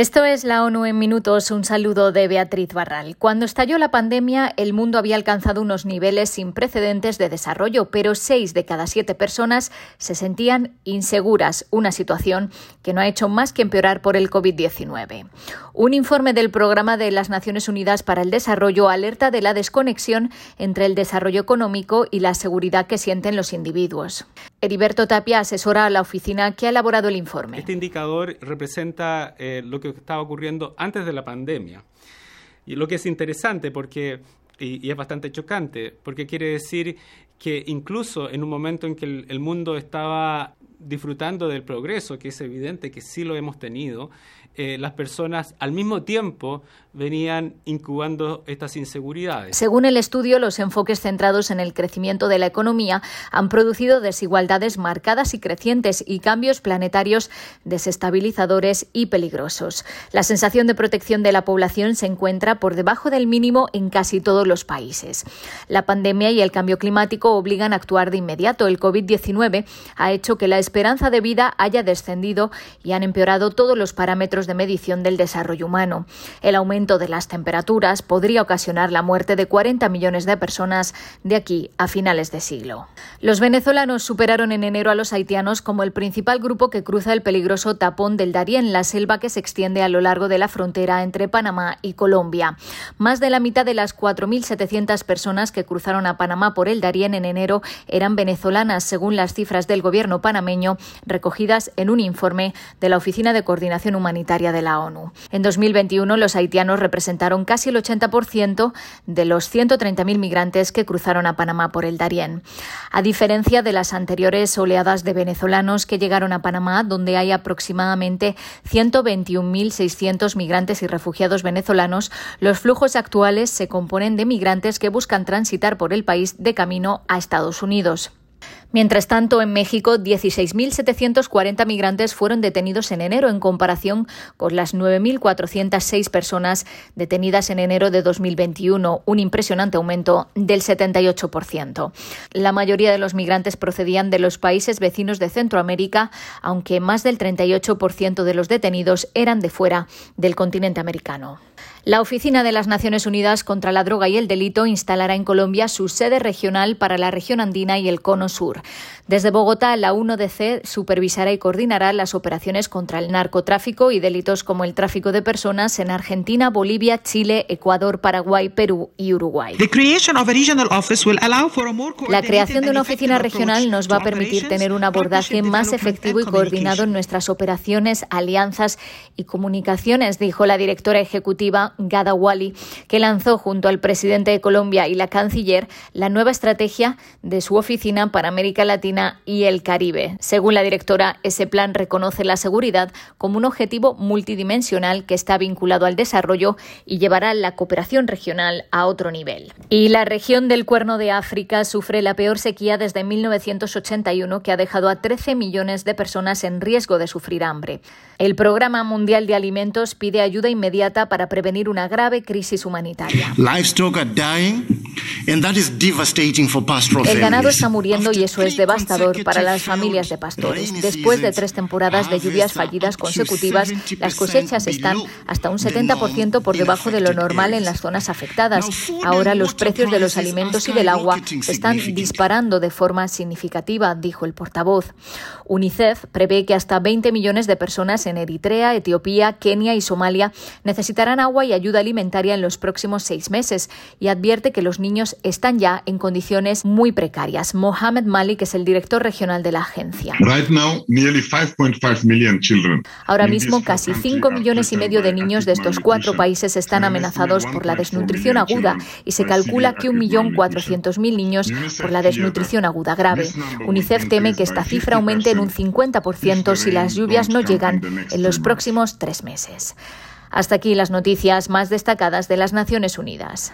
Esto es la ONU en minutos. Un saludo de Beatriz Barral. Cuando estalló la pandemia, el mundo había alcanzado unos niveles sin precedentes de desarrollo, pero seis de cada siete personas se sentían inseguras, una situación que no ha hecho más que empeorar por el COVID-19. Un informe del Programa de las Naciones Unidas para el Desarrollo alerta de la desconexión entre el desarrollo económico y la seguridad que sienten los individuos. Heriberto Tapia asesora a la oficina que ha elaborado el informe. Este indicador representa eh, lo que estaba ocurriendo antes de la pandemia. Y lo que es interesante porque y, es bastante chocante, porque quiere decir que incluso en un momento en que el, mundo estaba disfrutando del progreso, que es evidente que sí lo hemos tenido, eh, las personas al mismo tiempo venían incubando estas inseguridades. Según el estudio, los enfoques centrados en el crecimiento de la economía han producido desigualdades marcadas y crecientes y cambios planetarios desestabilizadores y peligrosos. La sensación de protección de la población se encuentra por debajo del mínimo en casi todos los países. La pandemia y el cambio climático obligan a actuar de inmediato. El COVID-19 ha hecho que la esperanza de vida haya descendido y han empeorado todos los parámetros de medición del desarrollo humano. El aumento de las temperaturas podría ocasionar la muerte de 40 millones de personas de aquí a finales de siglo. Los venezolanos superaron en enero a los haitianos como el principal grupo que cruza el peligroso tapón del Darién, la selva que se extiende a lo largo de la frontera entre Panamá y Colombia. Más de la mitad de las 4.700 personas que cruzaron a Panamá por el Darién en enero eran venezolanas, según las cifras del gobierno panameño recogidas en un informe de la Oficina de Coordinación Humanitaria de la ONU. En 2021, los haitianos representaron casi el 80% de los 130.000 migrantes que cruzaron a Panamá por el Darién. A diferencia de las anteriores oleadas de venezolanos que llegaron a Panamá, donde hay aproximadamente 121.600 migrantes y refugiados venezolanos, los flujos actuales se componen de migrantes que buscan transitar por el país de camino a Estados Unidos. Mientras tanto, en México, 16.740 migrantes fueron detenidos en enero en comparación con las 9.406 personas detenidas en enero de 2021, un impresionante aumento del 78%. La mayoría de los migrantes procedían de los países vecinos de Centroamérica, aunque más del 38% de los detenidos eran de fuera del continente americano. La Oficina de las Naciones Unidas contra la Droga y el Delito instalará en Colombia su sede regional para la región andina y el Cono Sur. Desde Bogotá, la 1DC supervisará y coordinará las operaciones contra el narcotráfico y delitos como el tráfico de personas en Argentina, Bolivia, Chile, Ecuador, Paraguay, Perú y Uruguay. La creación de una oficina regional nos va a permitir tener un abordaje más efectivo y coordinado en nuestras operaciones, alianzas y comunicaciones, dijo la directora ejecutiva Gada Wali, que lanzó junto al presidente de Colombia y la canciller la nueva estrategia de su oficina para América Latina y el Caribe. Según la directora, ese plan reconoce la seguridad como un objetivo multidimensional que está vinculado al desarrollo y llevará la cooperación regional a otro nivel. Y la región del Cuerno de África sufre la peor sequía desde 1981 que ha dejado a 13 millones de personas en riesgo de sufrir hambre. El Programa Mundial de Alimentos pide ayuda inmediata para prevenir una grave crisis humanitaria. El ganado está muriendo y eso es devastador para las familias de pastores. Después de tres temporadas de lluvias fallidas consecutivas, las cosechas están hasta un 70% por debajo de lo normal en las zonas afectadas. Ahora los precios de los alimentos y del agua se están disparando de forma significativa, dijo el portavoz. UNICEF prevé que hasta 20 millones de personas en Eritrea, Etiopía, Kenia y Somalia necesitarán agua y ayuda alimentaria en los próximos seis meses y advierte que los niños están ya en condiciones muy precarias. Mohamed Malik es el director regional de la agencia. Ahora mismo casi 5 millones y medio de niños de estos cuatro países están amenazados por la desnutrición aguda y se calcula que 1.400.000 niños por la desnutrición aguda grave. UNICEF teme que esta cifra aumente en un 50% si las lluvias no llegan en los próximos tres meses. Hasta aquí las noticias más destacadas de las Naciones Unidas.